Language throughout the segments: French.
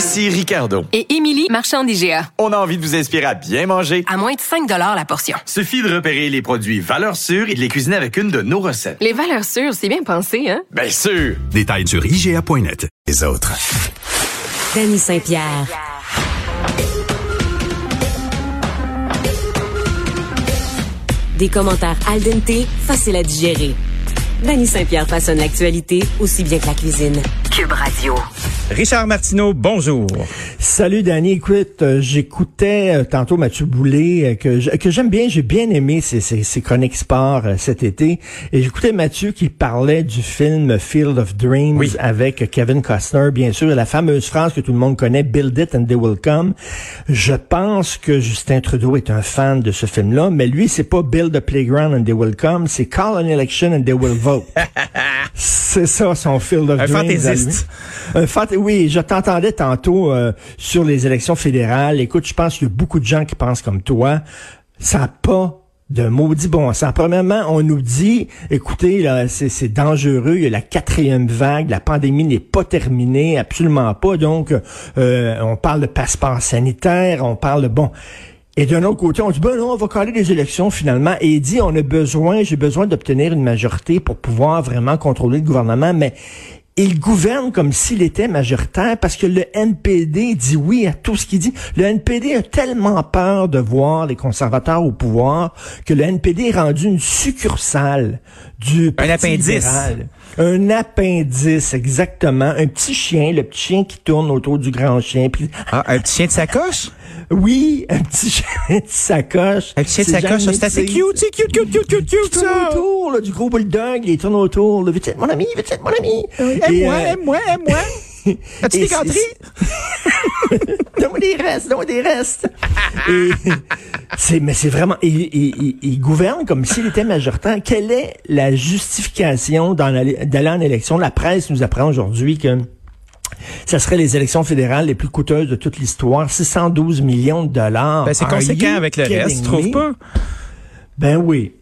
Ici Ricardo. Et Émilie, marchand d'IGA. On a envie de vous inspirer à bien manger. À moins de 5 la portion. Suffit de repérer les produits valeurs sûres et de les cuisiner avec une de nos recettes. Les valeurs sûres, c'est bien pensé, hein? Bien sûr! Détails sur IGA.net. Les autres. Danny Saint-Pierre. Des commentaires al dente, faciles à digérer. Danny Saint-Pierre façonne l'actualité aussi bien que la cuisine. Cube Radio. Richard Martineau, bonjour. Salut Danny, écoute, euh, j'écoutais euh, tantôt Mathieu Boulay, euh, que, que j'aime bien, j'ai bien aimé ses, ses, ses chroniques sport cet été, et j'écoutais Mathieu qui parlait du film Field of Dreams avec Kevin Costner, bien sûr, la fameuse phrase que tout le monde connaît, Build it and they will come. Je pense que Justin Trudeau est un fan de ce film-là, mais lui, c'est pas Build a playground and they will come, c'est Call an election and they will vote. c'est ça son Field of un. Fantaisiste. Un fantaisiste oui, je t'entendais tantôt euh, sur les élections fédérales. Écoute, je pense qu'il y a beaucoup de gens qui pensent comme toi. Ça n'a pas de maudit bon sens. Premièrement, on nous dit, écoutez, là, c'est dangereux, il y a la quatrième vague, la pandémie n'est pas terminée, absolument pas. Donc, euh, on parle de passeport sanitaire, on parle de bon. Et d'un autre côté, on dit, ben non, on va caler les élections finalement. Et il dit, on a besoin, j'ai besoin d'obtenir une majorité pour pouvoir vraiment contrôler le gouvernement. Mais il gouverne comme s'il était majoritaire parce que le NPD dit oui à tout ce qu'il dit. Le NPD a tellement peur de voir les conservateurs au pouvoir que le NPD est rendu une succursale du Parti Un appendice. libéral. Un appendice, exactement. Un petit chien, le petit chien qui tourne autour du grand chien. Puis, Ah, un petit chien de sacoche? oui, un petit chien de sacoche. Un petit chien de sacoche, c'est assez cute, c'est cute, cute, cute, cute, Il cute, tourne ça! autour, là, du gros bulldog, il tourne autour. Être mon ami? Être mon ami? Et, Aime-moi, euh, aime-moi, aime-moi! As-tu des gâteries? Donne-moi des restes, donne-moi des restes. Et c'est, mais c'est vraiment, il, il- il- il gouverne comme s'il était majoritaire. Quelle est la justification d'aller en élection? La presse nous apprend aujourd'hui que ça serait les élections fédérales les plus coûteuses de toute l'histoire, 612 millions de dollars. Ben, c'est conséquent avec le reste, tu trouves pas? Ben oui.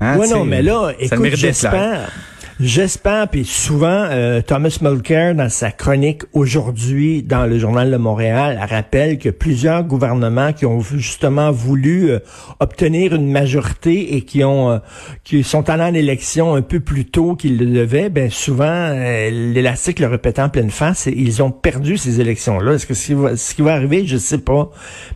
Hein, ouais, non, mais là, écoute, mérite d'être là. j'espère, j'espère, puis souvent, euh, Thomas Mulcair, dans sa chronique aujourd'hui dans le Journal de Montréal, rappelle que plusieurs gouvernements qui ont justement voulu euh, obtenir une majorité et qui ont euh, qui sont allés en élection un peu plus tôt qu'ils le devaient, ben souvent, l'élastique le répétant en pleine face, et ils ont perdu ces élections-là. Est-ce que ce qui va, ce qui va arriver, je sais pas.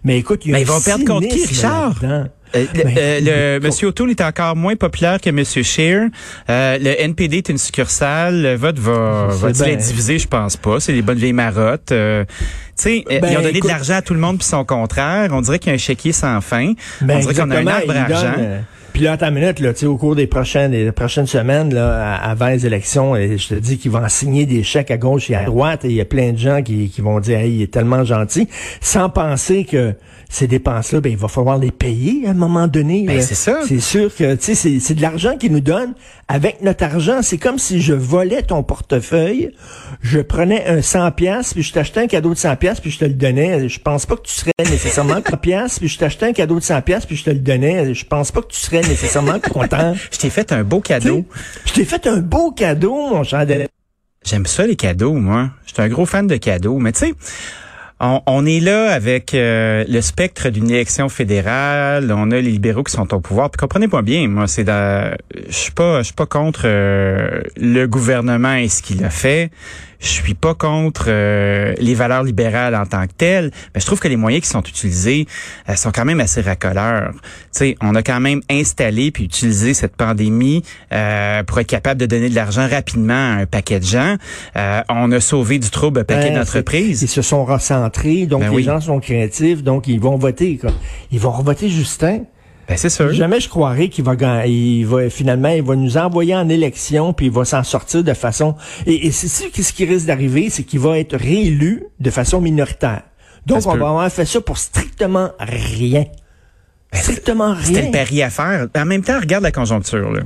Mais écoute, il y a Mais un ils vont perdre contre qui, Richard? là-dedans. Euh, le, Ben, euh, le. Monsieur O'Toole est encore moins populaire que Monsieur Scheer. Euh, le NPD est une succursale. Le vote va, va-t-il bien. être divisé? Je pense pas. C'est les bonnes vieilles marottes. Euh, tu sais, euh, Ben, ils ont donné écoute- de l'argent à tout le monde puis son contraire. On dirait qu'il y a un chéquier sans fin. Ben, On dirait qu'on a un arbre à il donne, argent. euh, Puis là, une minute, là, tu sais, au cours des prochaines, des prochaines semaines, là, à- avant les élections, et je te dis qu'ils vont signer des chèques à gauche et à droite, et il y a plein de gens qui, qui vont dire, hey, il est tellement gentil, sans penser que ces dépenses-là, ben, il va falloir les payer à un moment donné. Ben, c'est ça. C'est sûr que, tu sais, c'est- c'est de l'argent qu'ils nous donnent. Avec notre argent, c'est comme si je volais ton portefeuille, je prenais un 100 pièces puis je t'achetais un cadeau de 100 pièces puis je te le donnais. Je pense pas que tu serais nécessairement 3 pièces puis je t'achetais un cadeau de 100 pièces puis je te le donnais. Je pense pas que tu serais nécessairement content. Je t'ai fait un beau cadeau. Je t'ai fait un beau cadeau, mon Delette. J'aime ça les cadeaux, moi. Je suis un gros fan de cadeaux. Mais tu sais, on, on est là avec euh, le spectre d'une élection fédérale. On a les libéraux qui sont au pouvoir. Puis comprenez-moi bien, moi, c'est je suis pas, je suis pas contre euh, le gouvernement et ce qu'il a fait. Je suis pas contre euh, les valeurs libérales en tant que telles, mais je trouve que les moyens qui sont utilisés euh, sont quand même assez racoleurs. Tu sais, on a quand même installé puis utilisé cette pandémie euh, pour être capable de donner de l'argent rapidement à un paquet de gens. Euh, on a sauvé du trouble un paquet Ben, d'entreprises. Ils se sont recentrés, donc Ben les oui. gens sont créatifs, donc ils vont voter. Quoi. Ils vont voter Justin. Ben, c'est sûr. Jamais je croirais qu'il va, il va finalement, il va nous envoyer en élection, puis il va s'en sortir de façon. Et, et c'est sûr que ce qui risque d'arriver, c'est qu'il va être réélu de façon minoritaire. Donc on peut. va avoir fait ça pour strictement rien. Strictement C'était rien. le pari à faire. En même temps, regarde la conjoncture. Là.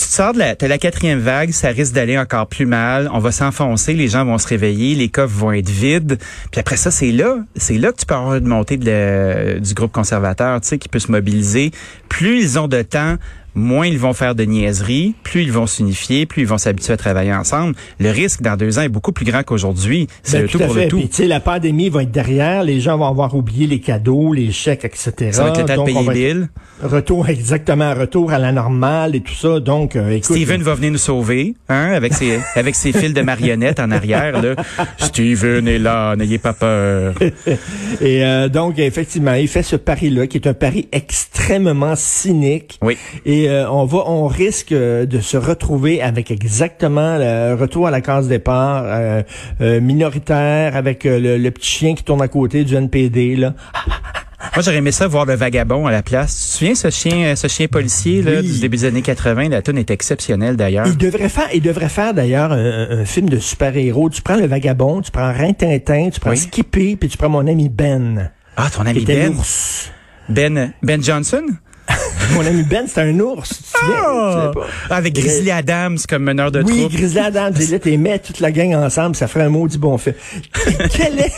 Tu te sors de la, la quatrième vague, ça risque d'aller encore plus mal. On va s'enfoncer, les gens vont se réveiller, les coffres vont être vides. Puis après ça, c'est là, c'est là que tu peux avoir une montée du groupe conservateur, tu sais, qui peut se mobiliser. Plus ils ont de temps, moins ils vont faire de niaiseries, plus ils vont s'unifier, plus ils vont s'habituer à travailler ensemble. Le risque dans deux ans est beaucoup plus grand qu'aujourd'hui. C'est Ben, le tout, à pour fait. le tout. Puis, la pandémie va être derrière, les gens vont avoir oublié les cadeaux, les chèques, etc. Ça va être le temps de Donc, payer les être- billes. Retour, exactement, retour à la normale et tout ça. Donc, euh, écoute. Steven va venir nous sauver, hein, avec ses, avec ses fils de marionnettes en arrière, là. Steven est là, n'ayez pas peur. Et euh, donc, effectivement, il fait ce pari-là, qui est un pari extrêmement cynique. Oui. Et euh, on va, on risque euh, de se retrouver avec exactement le retour à la case départ euh, euh, minoritaire, avec le, le petit chien qui tourne à côté du NPD. Là. Moi, j'aurais aimé ça voir le vagabond à la place. Tu te souviens ce chien, ce chien policier, là, Oui. du début des années 80? La tune est exceptionnelle, d'ailleurs. Il devrait faire, il devrait faire d'ailleurs un, un film de super-héros. Tu prends le vagabond, tu prends Rintintin, tu prends Oui. Skippy, puis tu prends mon ami Ben. Ah, ton ami Ben? Ben, Ben Johnson? Mon ami Ben, c'est un ours. Tu? Tu sais pas? Ah, avec Grizzly Adams comme meneur de Oui, troupe. Grizzly Adams, et là, t'es mets toute la gang ensemble, ça ferait un maudit bon fait. Quel est...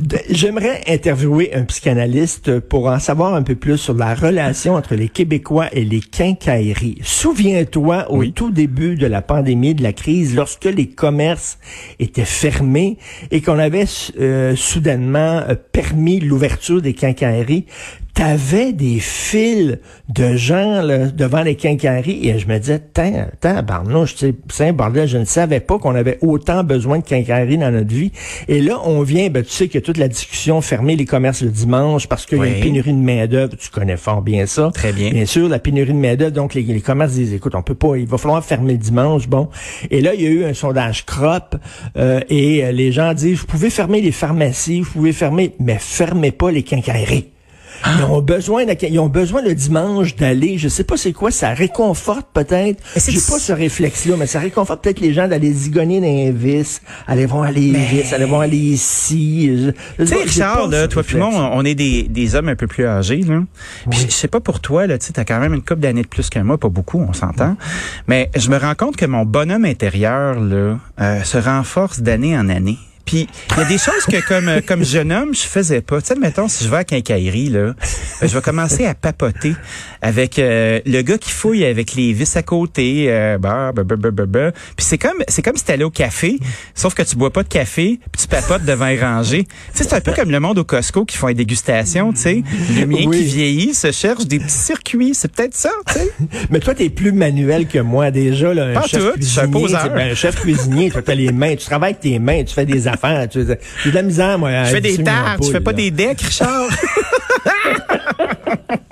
de- J'aimerais interviewer un psychanalyste pour en savoir un peu plus sur la relation entre les Québécois et les quincailleries. Souviens-toi, au Oui. tout début de la pandémie, de la crise, lorsque les commerces étaient fermés et qu'on avait euh, soudainement euh, permis l'ouverture des quincailleries, T'avais des files de gens là, devant les quincailleries et je me disais, tiens, tiens, barnouche, c'est un bordel, je ne savais pas qu'on avait autant besoin de quincailleries dans notre vie. Et là, on vient, ben, tu sais que toute la discussion fermer les commerces le dimanche parce qu'il y a une pénurie de main-d'œuvre, tu connais fort bien ça. Très bien. Bien sûr, la pénurie de main-d'œuvre, donc les, les commerces disent, écoute, on peut pas, il va falloir fermer le dimanche, bon. Et là, il y a eu un sondage crop euh, et euh, les gens disent, vous pouvez fermer les pharmacies, vous pouvez fermer, mais fermez pas les quincailleries. Ils ont besoin, de- ils ont besoin le dimanche d'aller, je sais pas c'est quoi, ça réconforte peut-être. Mais J'ai pas ce réflexe-là, mais ça réconforte peut-être les gens d'aller zigonner dans les vis, aller voir les vis, aller voir les ici. Tu sais Richard, là, toi puis moi, on est des, des hommes un peu plus âgés, là. Puis je je sais pas pour toi, là, tu t'as quand même une couple d'années de plus que moi, pas beaucoup, on s'entend. Mais je me rends compte que mon bonhomme intérieur, là, euh, se renforce d'année en année. Puis il y a des choses que comme euh, comme jeune homme, je faisais pas. Tu sais, mettons, si je vais à quincaillerie, là, euh, je vais commencer à papoter avec euh, le gars qui fouille avec les vis à côté. Euh, bah, bah, bah, bah, bah, bah. Puis c'est comme c'est comme si t'allais au café, sauf que tu bois pas de café, puis tu papotes devant les rangées. Tu sais, c'est un peu comme le monde au Costco qui font des dégustations, tu sais. Le mien Oui. qui vieillit se cherche des petits circuits. C'est peut-être ça, tu sais. Mais toi, t'es plus manuel que moi déjà. Là, un Pas chef tout, un cuisinier, ben, un chef cuisinier, toi, t'as les mains, tu travailles avec tes mains, tu fais des affaires. Tu j'ai de la misère, moi. Je fais des tartes, je fais pas là. des decks, Richard?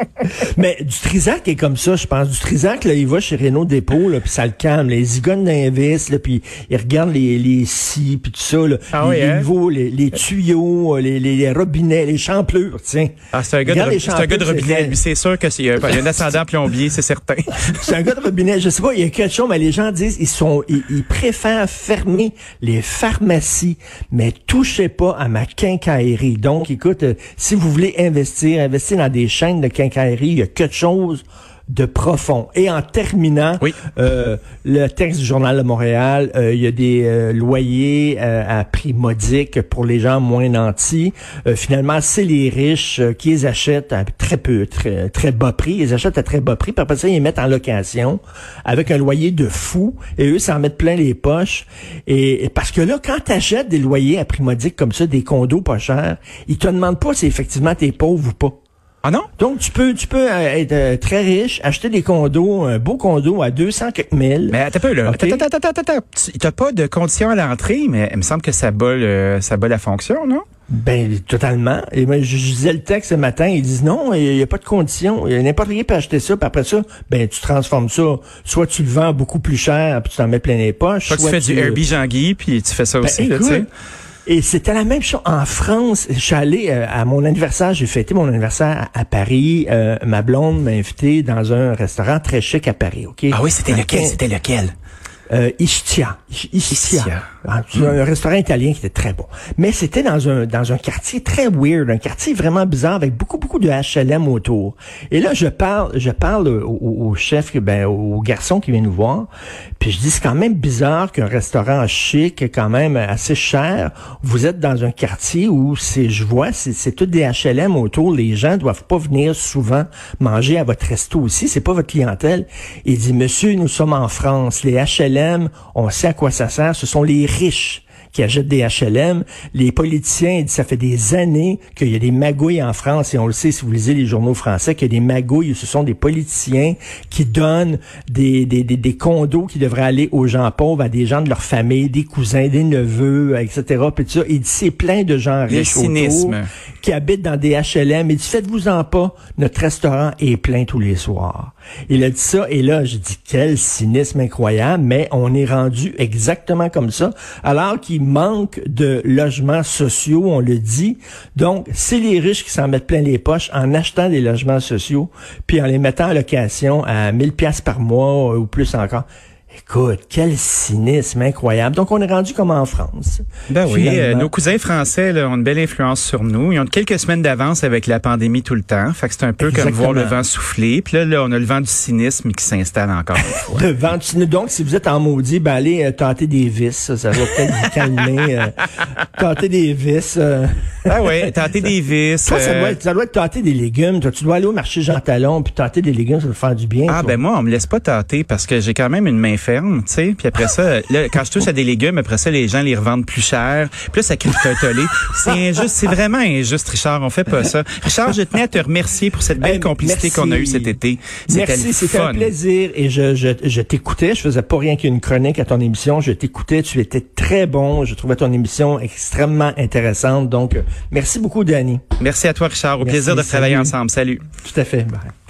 Mais du Trisac est comme ça, je pense. Du Trisac, là, il va chez Renault Dépôt, là, puis ça le calme. Les zigones d'invis, là, puis il regarde les, les scies, puis tout ça, là. Ah les, oui, les hein? niveaux, les, les tuyaux, les, les, les robinets, les champlures, tiens. Ah, c'est un gars de, c'est un gars de robinet. c'est- Lui, c'est sûr que c'est a un- ascendant plombier, c'est certain. C'est un gars de robinet. Je sais pas, il y a quelque chose, mais les gens disent, ils sont, ils, ils préfèrent fermer les pharmacies, mais touchez pas à ma quincaillerie. Donc, écoute, euh, si vous voulez investir, investir dans des chaînes de quincaillerie, il y a quelque chose de profond. Et en terminant, Oui. euh, le texte du Journal de Montréal, euh, il y a des euh, loyers euh, à prix modique pour les gens moins nantis. Euh, finalement, c'est les riches qui les achètent à très peu, très, très bas prix. Ils les achètent à très bas prix, puis après ça, ils les mettent en location avec un loyer de fou. Et eux, s'en mettent plein les poches. Et, et parce que là, quand tu achètes des loyers à prix modique comme ça, des condos pas chers, ils te demandent pas si effectivement t'es pauvre ou pas. Ah non? Donc, tu peux, tu peux euh, être euh, très riche, acheter des condos, un beau condo à 200 quelques mille. Mais attends un peu, là. Attends, attends, attends, attends, attends. Tu t'as pas de conditions à l'entrée, mais il me semble que ça bat, le- ça bat la fonction, non? Ben, totalement. Et moi, je, je disais le texte ce matin, ils disent non, il n'y a pas de condition. Il y a N'importe qui peut acheter ça, puis après ça, ben, tu transformes ça. Soit tu le vends beaucoup plus cher, puis tu t'en mets plein les poches. Soit tu fais du Herbie Jean-Guy, puis tu fais ça Ben, aussi, là, tu sais. Et c'était la même chose en France. Je suis allé euh, à mon anniversaire, j'ai fêté mon anniversaire à, à Paris. Euh, ma blonde m'a invité dans un restaurant très chic à Paris, OK? Ah oui, c'était lequel? C'était lequel? euh, Ischia. Ischia. Ischia. Ah, Un restaurant italien qui était très bon. Mais c'était dans un, dans un quartier très weird, un quartier vraiment bizarre avec beaucoup, beaucoup de HLM autour. Et là, je parle, je parle au chef, ben, au garçon qui vient nous voir. Puis je dis, c'est quand même bizarre qu'un restaurant chic, quand même assez cher, vous êtes dans un quartier où c'est, je vois, c'est, c'est tout des HLM autour. Les gens doivent pas venir souvent manger à votre resto aussi. C'est pas votre clientèle. Il dit, monsieur, nous sommes en France. Les HLM, on sait à quoi ça sert. Ce sont les riches qui achètent des HLM. Les politiciens, dit, ça fait des années qu'il y a des magouilles en France, et on le sait si vous lisez les journaux français, qu'il y a des magouilles, ce sont des politiciens qui donnent des, des, des, des condos qui devraient aller aux gens pauvres, à des gens de leur famille, des cousins, des neveux, etc. Puis tout ça. Il dit, c'est plein de gens Le riches autour qui habitent dans des HLM. Il dit, faites-vous-en pas, notre restaurant est plein tous les soirs. Il a dit ça, et là, j'ai dit, quel cynisme incroyable, mais on est rendu exactement comme ça, alors qu'il manque de logements sociaux, on le dit. Donc, c'est les riches qui s'en mettent plein les poches en achetant des logements sociaux, puis en les mettant en location à 1000 pièces par mois ou plus encore. Écoute, quel cynisme incroyable. Donc, on est rendu comme en France. Ben oui, euh, nos cousins français là, ont une belle influence sur nous. Ils ont quelques semaines d'avance avec la pandémie tout le temps. Fait que c'est un peu comme voir le vent souffler. Puis là, là, on a le vent du cynisme qui s'installe encore une fois. Le vent du cynisme. Donc, si vous êtes en maudit, ben allez euh, tenter des vis. Ça, ça va peut-être vous calmer. euh, tenter des vis. Ah ouais, tenter des vis. Toi, ça euh, doit, être, ça doit être tenter des légumes. Toi, tu dois aller au marché Jean Talon puis tenter des légumes, ça va faire du bien. Ah toi. ben moi on me laisse pas tâter parce que j'ai quand même une main ferme, tu sais. Puis après ça, là, quand je touche à des légumes, après ça les gens les revendent plus cher. Puis là ça crée un tollé. C'est injuste, c'est vraiment injuste, Richard. On fait pas ça. Richard, je tenais à te remercier pour cette belle Eh, complicité qu'on a eue cet été. Merci, c'était un plaisir et je, je, je t'écoutais. Je faisais pas rien qu'une chronique à ton émission. Je t'écoutais. Tu étais très bon. Je trouvais ton émission extrêmement intéressante. Donc, merci beaucoup, Danny. Merci à toi, Richard. Au Merci, plaisir de travailler ensemble. Salut. Tout à fait. Bye.